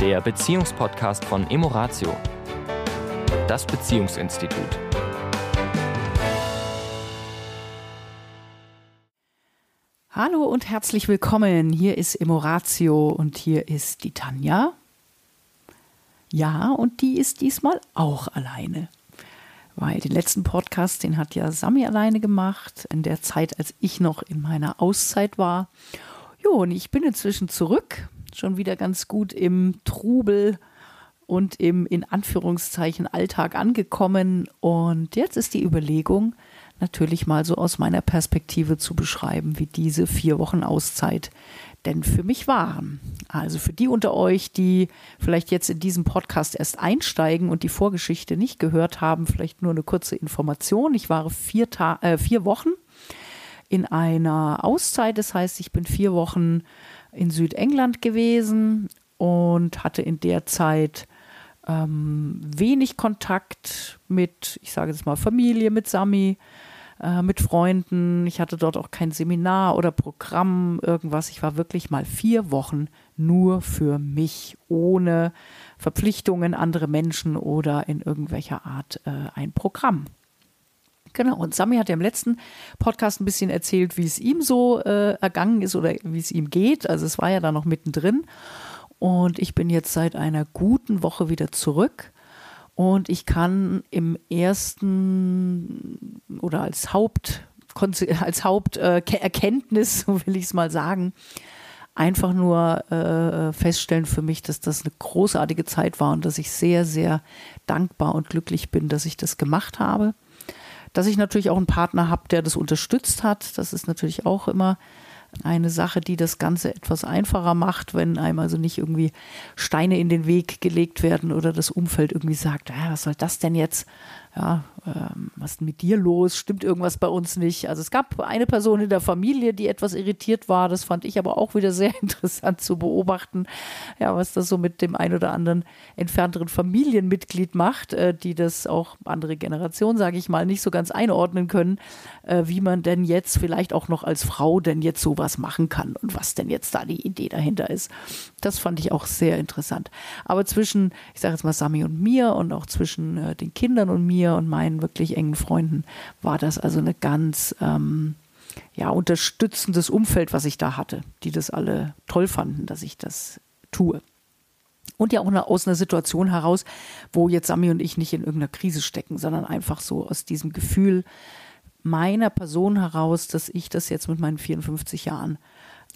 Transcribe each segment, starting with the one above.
der Beziehungspodcast von Emoratio, das Beziehungsinstitut. Hallo und herzlich willkommen. Hier ist Emoratio und hier ist die Tanja. Ja, und die ist diesmal auch alleine. Weil den letzten Podcast, den hat ja Sami alleine gemacht, in der Zeit, als ich noch in meiner Auszeit war. Jo, und ich bin inzwischen zurück, schon wieder ganz gut im Trubel und im in Anführungszeichen Alltag angekommen. Und jetzt ist die Überlegung, natürlich mal so aus meiner Perspektive zu beschreiben, wie diese vier Wochen Auszeit denn für mich waren. Also für die unter euch, die vielleicht jetzt in diesem Podcast erst einsteigen und die Vorgeschichte nicht gehört haben, vielleicht nur eine kurze Information. Ich war vier, Ta äh, vier Wochen in einer Auszeit. Das heißt, ich bin vier Wochen in Südengland gewesen und hatte in der Zeit ähm, wenig Kontakt mit, ich sage jetzt mal, Familie, mit Sami, äh, mit Freunden. Ich hatte dort auch kein Seminar oder Programm, irgendwas. Ich war wirklich mal vier Wochen nur für mich, ohne Verpflichtungen, andere Menschen oder in irgendwelcher Art äh, ein Programm. Genau, und Sami hat ja im letzten Podcast ein bisschen erzählt, wie es ihm so äh, ergangen ist oder wie es ihm geht. Also es war ja da noch mittendrin. Und ich bin jetzt seit einer guten Woche wieder zurück. Und ich kann im ersten oder als Haupt, als Haupterkenntnis, so will ich es mal sagen, einfach nur äh, feststellen für mich, dass das eine großartige Zeit war und dass ich sehr, sehr dankbar und glücklich bin, dass ich das gemacht habe. Dass ich natürlich auch einen Partner habe, der das unterstützt hat. Das ist natürlich auch immer eine Sache, die das Ganze etwas einfacher macht, wenn einem also nicht irgendwie Steine in den Weg gelegt werden oder das Umfeld irgendwie sagt, ah, was soll das denn jetzt? Ja, ähm, was ist mit dir los? Stimmt irgendwas bei uns nicht? Also es gab eine Person in der Familie, die etwas irritiert war. Das fand ich aber auch wieder sehr interessant zu beobachten, ja, was das so mit dem ein oder anderen entfernteren Familienmitglied macht, äh, die das auch andere Generationen, sage ich mal, nicht so ganz einordnen können, äh, wie man denn jetzt vielleicht auch noch als Frau denn jetzt sowas machen kann und was denn jetzt da die Idee dahinter ist. Das fand ich auch sehr interessant. Aber zwischen, ich sage jetzt mal Sami und mir und auch zwischen äh, den Kindern und mir mir und meinen wirklich engen Freunden war das also eine ganz ähm, ja, unterstützendes Umfeld, was ich da hatte, die das alle toll fanden, dass ich das tue. Und ja auch eine, aus einer Situation heraus, wo jetzt Sami und ich nicht in irgendeiner Krise stecken, sondern einfach so aus diesem Gefühl meiner Person heraus, dass ich das jetzt mit meinen 54 Jahren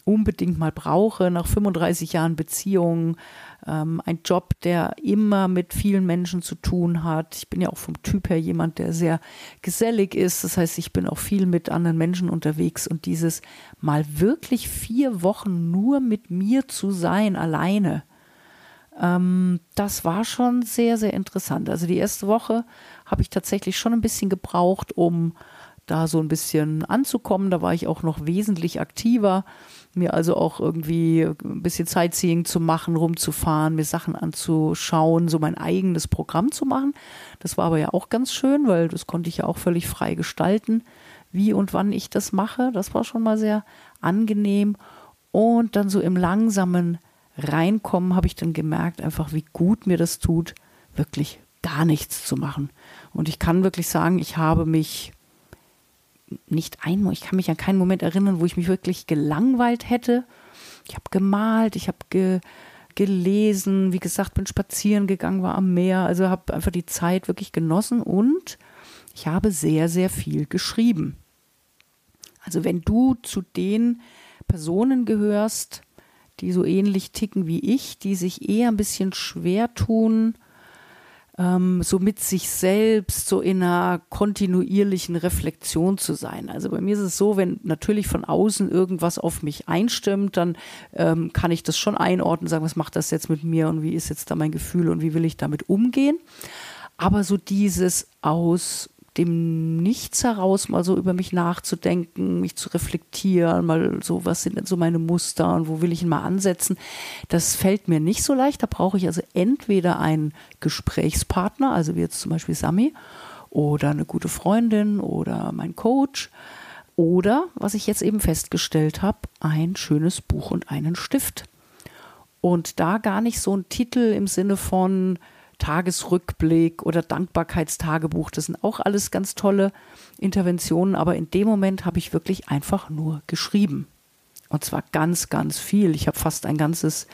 unbedingt mal brauche, nach 35 Jahren Beziehung, ähm, ein Job, der immer mit vielen Menschen zu tun hat. Ich bin ja auch vom Typ her jemand, der sehr gesellig ist. Das heißt, ich bin auch viel mit anderen Menschen unterwegs und dieses mal wirklich vier Wochen nur mit mir zu sein, alleine, ähm, das war schon sehr, sehr interessant. Also die erste Woche habe ich tatsächlich schon ein bisschen gebraucht, um da so ein bisschen anzukommen. Da war ich auch noch wesentlich aktiver mir also auch irgendwie ein bisschen Sightseeing zu machen, rumzufahren, mir Sachen anzuschauen, so mein eigenes Programm zu machen. Das war aber ja auch ganz schön, weil das konnte ich ja auch völlig frei gestalten, wie und wann ich das mache. Das war schon mal sehr angenehm. Und dann so im langsamen Reinkommen habe ich dann gemerkt, einfach wie gut mir das tut, wirklich gar nichts zu machen. Und ich kann wirklich sagen, ich habe mich nicht ein, ich kann mich an keinen Moment erinnern, wo ich mich wirklich gelangweilt hätte. Ich habe gemalt, ich habe ge, gelesen, wie gesagt, bin spazieren gegangen, war am Meer, also habe einfach die Zeit wirklich genossen und ich habe sehr, sehr viel geschrieben. Also wenn du zu den Personen gehörst, die so ähnlich ticken wie ich, die sich eher ein bisschen schwer tun, ähm, so mit sich selbst, so in einer kontinuierlichen Reflexion zu sein. Also bei mir ist es so, wenn natürlich von außen irgendwas auf mich einstimmt, dann ähm, kann ich das schon einordnen, sagen, was macht das jetzt mit mir und wie ist jetzt da mein Gefühl und wie will ich damit umgehen. Aber so dieses aus dem Nichts heraus mal so über mich nachzudenken, mich zu reflektieren, mal so, was sind denn so meine Muster und wo will ich ihn mal ansetzen, das fällt mir nicht so leicht. Da brauche ich also entweder einen Gesprächspartner, also wie jetzt zum Beispiel Sami, oder eine gute Freundin oder mein Coach. Oder, was ich jetzt eben festgestellt habe, ein schönes Buch und einen Stift. Und da gar nicht so ein Titel im Sinne von Tagesrückblick oder Dankbarkeitstagebuch. Das sind auch alles ganz tolle Interventionen, aber in dem Moment habe ich wirklich einfach nur geschrieben. Und zwar ganz, ganz viel. Ich habe fast ein ganzes,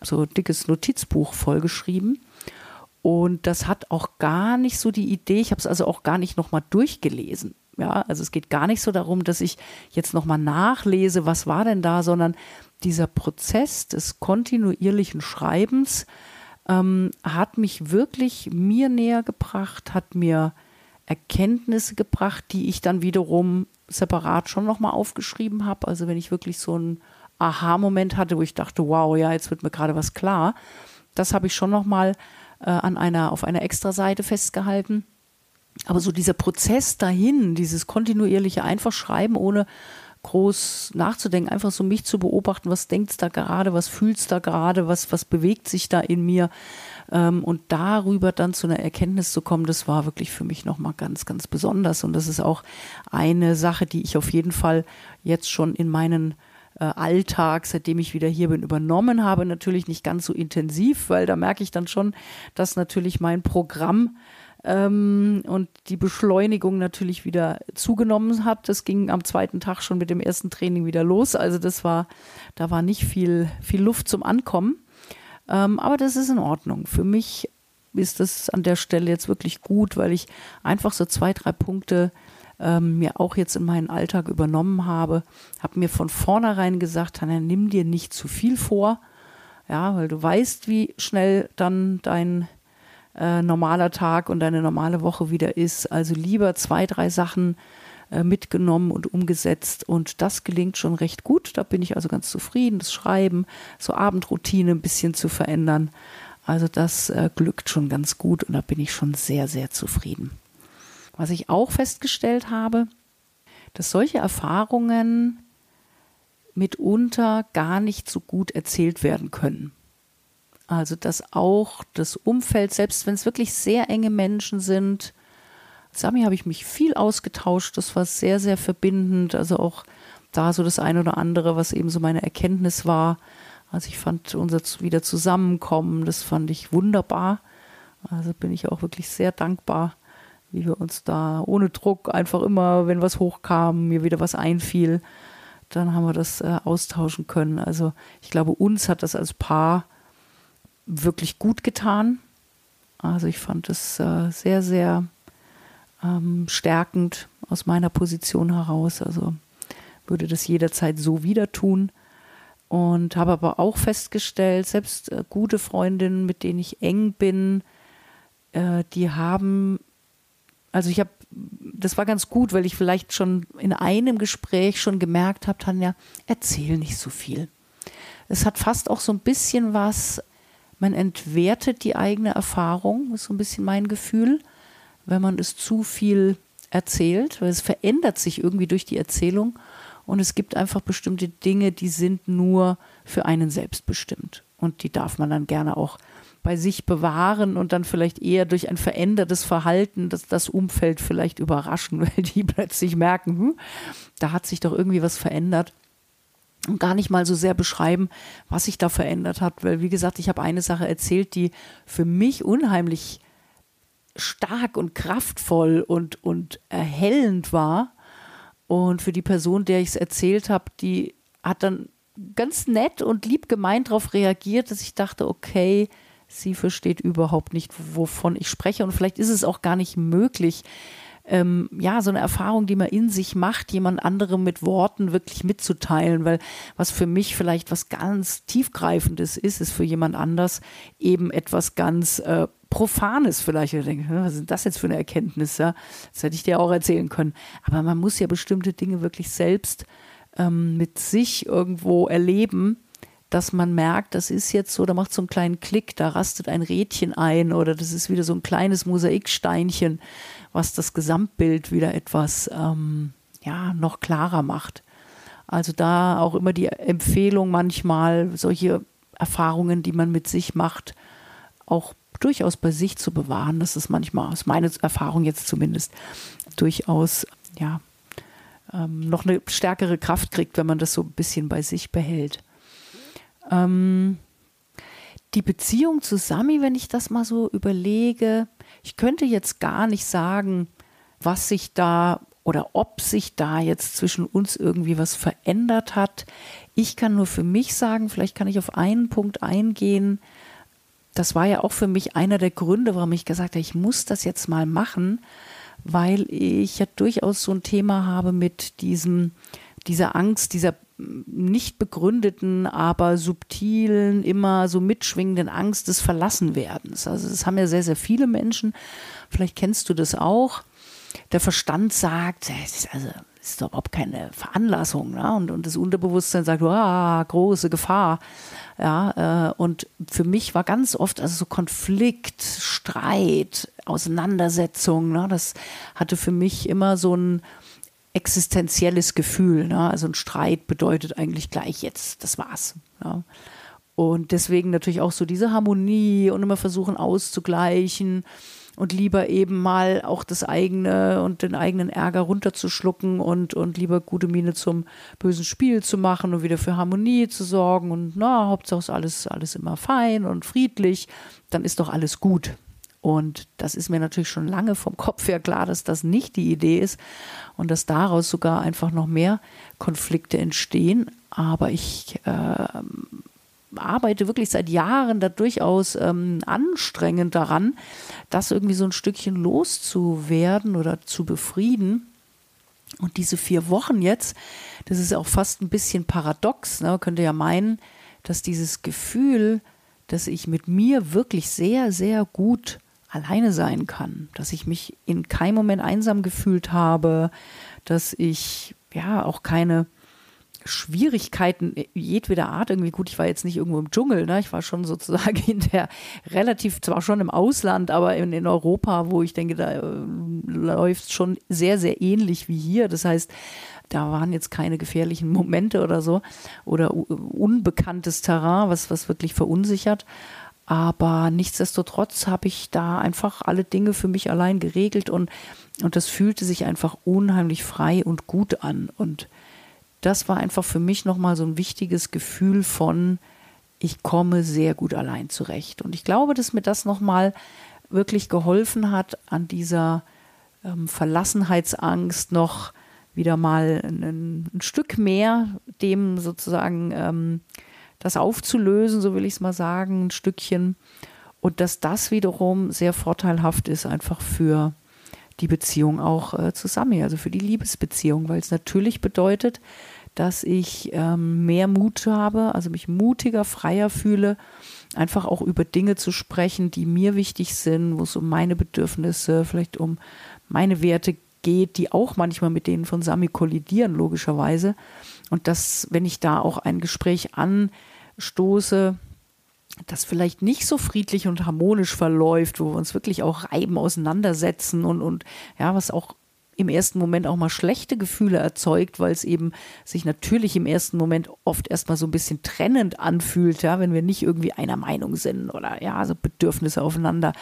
so dickes Notizbuch vollgeschrieben. Und das hat auch gar nicht so die Idee, ich habe es also auch gar nicht nochmal durchgelesen. Ja, also es geht gar nicht so darum, dass ich jetzt nochmal nachlese, was war denn da, sondern dieser Prozess des kontinuierlichen Schreibens ähm, hat mich wirklich mir näher gebracht, hat mir Erkenntnisse gebracht, die ich dann wiederum separat schon nochmal aufgeschrieben habe. Also wenn ich wirklich so einen Aha-Moment hatte, wo ich dachte, wow, ja, jetzt wird mir gerade was klar, das habe ich schon nochmal äh, an einer, auf einer Extra-Seite festgehalten. Aber so dieser Prozess dahin, dieses kontinuierliche einfach schreiben, ohne groß nachzudenken, einfach so mich zu beobachten, was denkt da gerade, was fühlst da gerade, was, was bewegt sich da in mir ähm, und darüber dann zu einer Erkenntnis zu kommen, das war wirklich für mich nochmal ganz, ganz besonders und das ist auch eine Sache, die ich auf jeden Fall jetzt schon in meinen äh, Alltag, seitdem ich wieder hier bin, übernommen habe. Natürlich nicht ganz so intensiv, weil da merke ich dann schon, dass natürlich mein Programm ähm, und die Beschleunigung natürlich wieder zugenommen hat. Das ging am zweiten Tag schon mit dem ersten Training wieder los. Also das war, da war nicht viel, viel Luft zum Ankommen. Ähm, aber das ist in Ordnung. Für mich ist das an der Stelle jetzt wirklich gut, weil ich einfach so zwei, drei Punkte ähm, mir auch jetzt in meinen Alltag übernommen habe. Habe mir von vornherein gesagt, Tanja, nimm dir nicht zu viel vor. Ja, weil du weißt, wie schnell dann dein äh, normaler Tag und deine normale Woche wieder ist. Also lieber zwei, drei Sachen äh, mitgenommen und umgesetzt und das gelingt schon recht gut. Da bin ich also ganz zufrieden. Das Schreiben, so Abendroutine ein bisschen zu verändern. Also das äh, glückt schon ganz gut und da bin ich schon sehr, sehr zufrieden. Was ich auch festgestellt habe, dass solche Erfahrungen mitunter gar nicht so gut erzählt werden können. Also dass auch das Umfeld, selbst wenn es wirklich sehr enge Menschen sind, Sami habe ich mich viel ausgetauscht, das war sehr, sehr verbindend, also auch da so das eine oder andere, was eben so meine Erkenntnis war. Also ich fand unser wieder Zusammenkommen, das fand ich wunderbar. Also bin ich auch wirklich sehr dankbar, wie wir uns da ohne Druck einfach immer, wenn was hochkam, mir wieder was einfiel, dann haben wir das äh, austauschen können. Also ich glaube, uns hat das als Paar wirklich gut getan. Also ich fand es äh, sehr, sehr ähm, stärkend aus meiner Position heraus. Also würde das jederzeit so wieder tun. Und habe aber auch festgestellt, selbst äh, gute Freundinnen, mit denen ich eng bin, äh, die haben, also ich habe, das war ganz gut, weil ich vielleicht schon in einem Gespräch schon gemerkt habe, Tanja, erzähl nicht so viel. Es hat fast auch so ein bisschen was man entwertet die eigene Erfahrung, ist so ein bisschen mein Gefühl, wenn man es zu viel erzählt, weil es verändert sich irgendwie durch die Erzählung und es gibt einfach bestimmte Dinge, die sind nur für einen selbst bestimmt und die darf man dann gerne auch bei sich bewahren und dann vielleicht eher durch ein verändertes Verhalten das, das Umfeld vielleicht überraschen, weil die plötzlich merken, hm, da hat sich doch irgendwie was verändert und gar nicht mal so sehr beschreiben, was sich da verändert hat, weil wie gesagt, ich habe eine Sache erzählt, die für mich unheimlich stark und kraftvoll und, und erhellend war. Und für die Person, der ich es erzählt habe, die hat dann ganz nett und lieb gemeint darauf reagiert, dass ich dachte, okay, sie versteht überhaupt nicht, wovon ich spreche. Und vielleicht ist es auch gar nicht möglich, ähm, ja, so eine Erfahrung, die man in sich macht, jemand anderem mit Worten wirklich mitzuteilen, weil was für mich vielleicht was ganz tiefgreifendes ist, ist für jemand anders eben etwas ganz äh, Profanes vielleicht. Ich denke, was ist das jetzt für eine Erkenntnis? Ja? Das hätte ich dir auch erzählen können. Aber man muss ja bestimmte Dinge wirklich selbst ähm, mit sich irgendwo erleben, dass man merkt, das ist jetzt so, da macht so einen kleinen Klick, da rastet ein Rädchen ein oder das ist wieder so ein kleines Mosaiksteinchen, was das Gesamtbild wieder etwas ähm, ja, noch klarer macht. Also da auch immer die Empfehlung manchmal, solche Erfahrungen, die man mit sich macht, auch durchaus bei sich zu bewahren. Das ist manchmal, aus meiner Erfahrung jetzt zumindest, durchaus ja, ähm, noch eine stärkere Kraft kriegt, wenn man das so ein bisschen bei sich behält. Ähm, die Beziehung zu Sami, wenn ich das mal so überlege, ich könnte jetzt gar nicht sagen, was sich da oder ob sich da jetzt zwischen uns irgendwie was verändert hat. Ich kann nur für mich sagen, vielleicht kann ich auf einen Punkt eingehen. Das war ja auch für mich einer der Gründe, warum ich gesagt habe, ich muss das jetzt mal machen, weil ich ja durchaus so ein Thema habe mit diesem, dieser Angst, dieser nicht begründeten, aber subtilen, immer so mitschwingenden Angst des Verlassenwerdens. Also das haben ja sehr, sehr viele Menschen. Vielleicht kennst du das auch der Verstand sagt, es ist also es ist doch überhaupt keine Veranlassung. Ne? Und, und das Unterbewusstsein sagt, ah, große Gefahr. Ja, äh, und für mich war ganz oft also so Konflikt, Streit, Auseinandersetzung. Ne? Das hatte für mich immer so ein existenzielles Gefühl. Ne? Also ein Streit bedeutet eigentlich gleich jetzt, das war's. Ja? Und deswegen natürlich auch so diese Harmonie und immer versuchen auszugleichen und lieber eben mal auch das eigene und den eigenen Ärger runterzuschlucken und, und lieber gute Miene zum bösen Spiel zu machen und wieder für Harmonie zu sorgen und na, Hauptsache ist alles, alles immer fein und friedlich, dann ist doch alles gut. Und das ist mir natürlich schon lange vom Kopf her klar, dass das nicht die Idee ist und dass daraus sogar einfach noch mehr Konflikte entstehen. Aber ich äh, arbeite wirklich seit Jahren da durchaus ähm, anstrengend daran, das irgendwie so ein Stückchen loszuwerden oder zu befrieden. Und diese vier Wochen jetzt, das ist auch fast ein bisschen paradox. Ne? Man könnte ja meinen, dass dieses Gefühl, dass ich mit mir wirklich sehr, sehr gut alleine sein kann, dass ich mich in keinem Moment einsam gefühlt habe, dass ich ja auch keine Schwierigkeiten jedweder Art irgendwie gut. Ich war jetzt nicht irgendwo im Dschungel, ne? ich war schon sozusagen in der relativ, zwar schon im Ausland, aber in, in Europa, wo ich denke, da äh, läuft es schon sehr, sehr ähnlich wie hier. Das heißt, da waren jetzt keine gefährlichen Momente oder so oder unbekanntes Terrain, was, was wirklich verunsichert. Aber nichtsdestotrotz habe ich da einfach alle Dinge für mich allein geregelt und, und das fühlte sich einfach unheimlich frei und gut an. Und das war einfach für mich nochmal so ein wichtiges Gefühl von, ich komme sehr gut allein zurecht. Und ich glaube, dass mir das nochmal wirklich geholfen hat, an dieser ähm, Verlassenheitsangst noch wieder mal ein, ein Stück mehr dem sozusagen ähm, das aufzulösen, so will ich es mal sagen, ein Stückchen. Und dass das wiederum sehr vorteilhaft ist, einfach für die Beziehung auch äh, zusammen, also für die Liebesbeziehung, weil es natürlich bedeutet, dass ich ähm, mehr Mut habe, also mich mutiger, freier fühle, einfach auch über Dinge zu sprechen, die mir wichtig sind, wo es um meine Bedürfnisse, vielleicht um meine Werte geht, die auch manchmal mit denen von Sami kollidieren, logischerweise. Und dass, wenn ich da auch ein Gespräch anstoße, das vielleicht nicht so friedlich und harmonisch verläuft, wo wir uns wirklich auch reiben, auseinandersetzen und, und ja, was auch im ersten Moment auch mal schlechte Gefühle erzeugt, weil es eben sich natürlich im ersten Moment oft erstmal so ein bisschen trennend anfühlt, ja, wenn wir nicht irgendwie einer Meinung sind oder ja, also Bedürfnisse aufeinander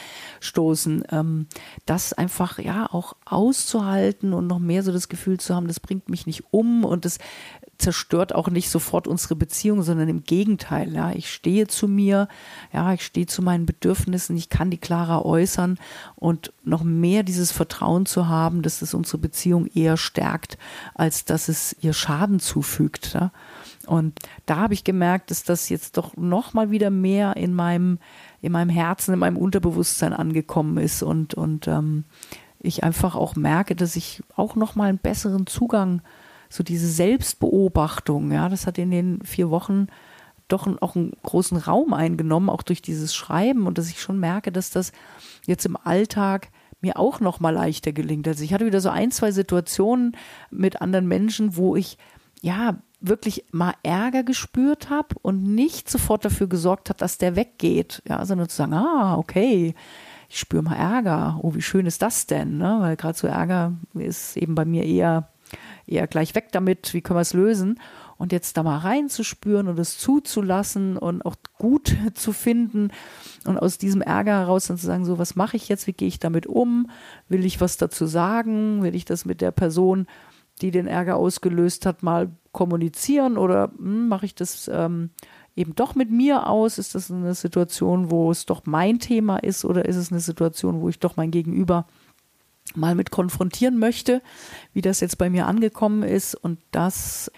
stoßen. Ähm, das einfach ja auch auszuhalten und noch mehr so das Gefühl zu haben, das bringt mich nicht um und das zerstört auch nicht sofort unsere Beziehung, sondern im Gegenteil. Ja, ich stehe zu mir, ja, ich stehe zu meinen Bedürfnissen, ich kann die klarer äußern und noch mehr dieses Vertrauen zu haben, dass es unsere Beziehung eher stärkt, als dass es ihr Schaden zufügt. Ja. Und da habe ich gemerkt, dass das jetzt doch noch mal wieder mehr in meinem in meinem Herzen, in meinem Unterbewusstsein angekommen ist und und ähm, ich einfach auch merke, dass ich auch noch mal einen besseren Zugang habe so diese Selbstbeobachtung, ja, das hat in den vier Wochen doch auch einen großen Raum eingenommen, auch durch dieses Schreiben und dass ich schon merke, dass das jetzt im Alltag mir auch noch mal leichter gelingt. Also ich hatte wieder so ein, zwei Situationen mit anderen Menschen, wo ich ja wirklich mal Ärger gespürt habe und nicht sofort dafür gesorgt habe, dass der weggeht, ja, sondern zu sagen, ah, okay, ich spüre mal Ärger. Oh, wie schön ist das denn? Ne? Weil gerade so Ärger ist eben bei mir eher eher gleich weg damit, wie können wir es lösen? Und jetzt da mal reinzuspüren und es zuzulassen und auch gut zu finden und aus diesem Ärger heraus dann zu sagen, so, was mache ich jetzt, wie gehe ich damit um? Will ich was dazu sagen? Will ich das mit der Person, die den Ärger ausgelöst hat, mal kommunizieren oder hm, mache ich das ähm, eben doch mit mir aus? Ist das eine Situation, wo es doch mein Thema ist oder ist es eine Situation, wo ich doch mein Gegenüber mal mit konfrontieren möchte, wie das jetzt bei mir angekommen ist? Und das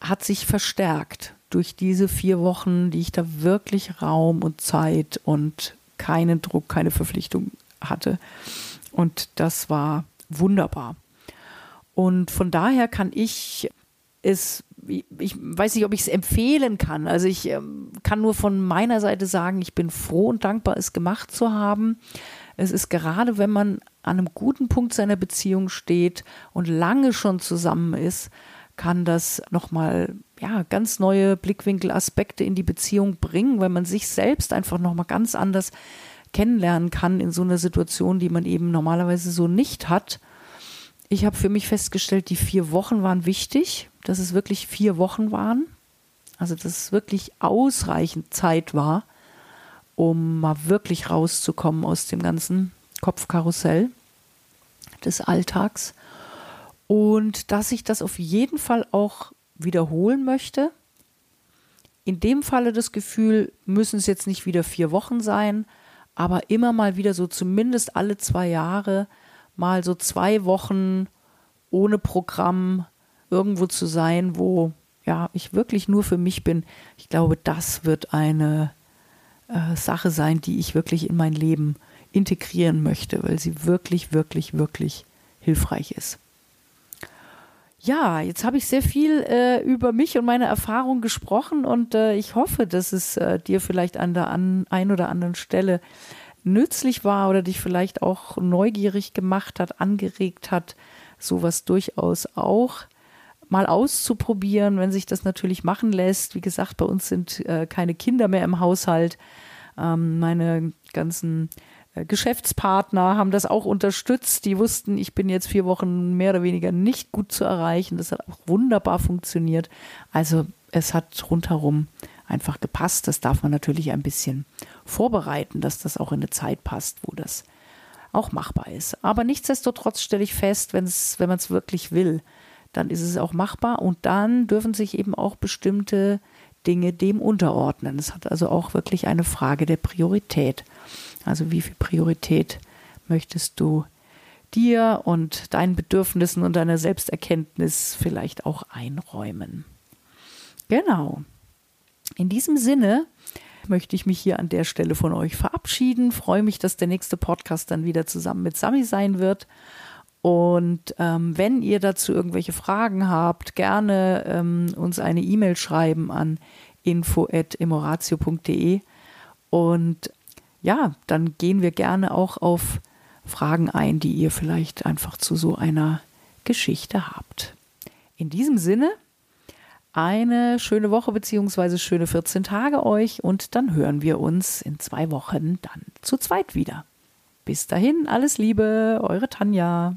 hat sich verstärkt durch diese vier Wochen, die ich da wirklich Raum und Zeit und keinen Druck, keine Verpflichtung hatte. Und das war wunderbar. Und von daher kann ich es, ich weiß nicht, ob ich es empfehlen kann. Also ich ähm, kann nur von meiner Seite sagen, ich bin froh und dankbar, es gemacht zu haben. Es ist gerade, wenn man an einem guten Punkt seiner Beziehung steht und lange schon zusammen ist, kann das nochmal ja, ganz neue Blickwinkel, Aspekte in die Beziehung bringen, weil man sich selbst einfach nochmal ganz anders kennenlernen kann in so einer Situation, die man eben normalerweise so nicht hat. Ich habe für mich festgestellt, die vier Wochen waren wichtig, dass es wirklich vier Wochen waren. Also dass es wirklich ausreichend Zeit war, um mal wirklich rauszukommen aus dem ganzen Kopfkarussell des Alltags. Und dass ich das auf jeden Fall auch wiederholen möchte. In dem Falle das Gefühl, müssen es jetzt nicht wieder vier Wochen sein, aber immer mal wieder so zumindest alle zwei Jahre mal so zwei Wochen ohne Programm irgendwo zu sein, wo ja ich wirklich nur für mich bin. Ich glaube, das wird eine äh, Sache sein, die ich wirklich in mein Leben integrieren möchte, weil sie wirklich, wirklich, wirklich hilfreich ist. Ja, jetzt habe ich sehr viel äh, über mich und meine Erfahrung gesprochen und äh, ich hoffe, dass es äh, dir vielleicht an der an, ein oder anderen Stelle nützlich war oder dich vielleicht auch neugierig gemacht hat, angeregt hat, sowas durchaus auch mal auszuprobieren, wenn sich das natürlich machen lässt. Wie gesagt, bei uns sind äh, keine Kinder mehr im Haushalt. Ähm, meine ganzen äh, Geschäftspartner haben das auch unterstützt. Die wussten, ich bin jetzt vier Wochen mehr oder weniger nicht gut zu erreichen. Das hat auch wunderbar funktioniert. Also es hat rundherum einfach gepasst. Das darf man natürlich ein bisschen vorbereiten, dass das auch in eine Zeit passt, wo das auch machbar ist. Aber nichtsdestotrotz stelle ich fest, wenn's, wenn man es wirklich will, dann ist es auch machbar und dann dürfen sich eben auch bestimmte Dinge dem unterordnen. Es hat also auch wirklich eine Frage der Priorität. Also wie viel Priorität möchtest du dir und deinen Bedürfnissen und deiner Selbsterkenntnis vielleicht auch einräumen. Genau. In diesem Sinne möchte ich mich hier an der Stelle von euch verabschieden. Freue mich, dass der nächste Podcast dann wieder zusammen mit Sami sein wird. Und ähm, wenn ihr dazu irgendwelche Fragen habt, gerne ähm, uns eine E-Mail schreiben an info.emoratio.de. Und ja, dann gehen wir gerne auch auf Fragen ein, die ihr vielleicht einfach zu so einer Geschichte habt. In diesem Sinne, eine schöne Woche bzw. schöne 14 Tage euch und dann hören wir uns in zwei Wochen dann zu zweit wieder. Bis dahin, alles Liebe, eure Tanja.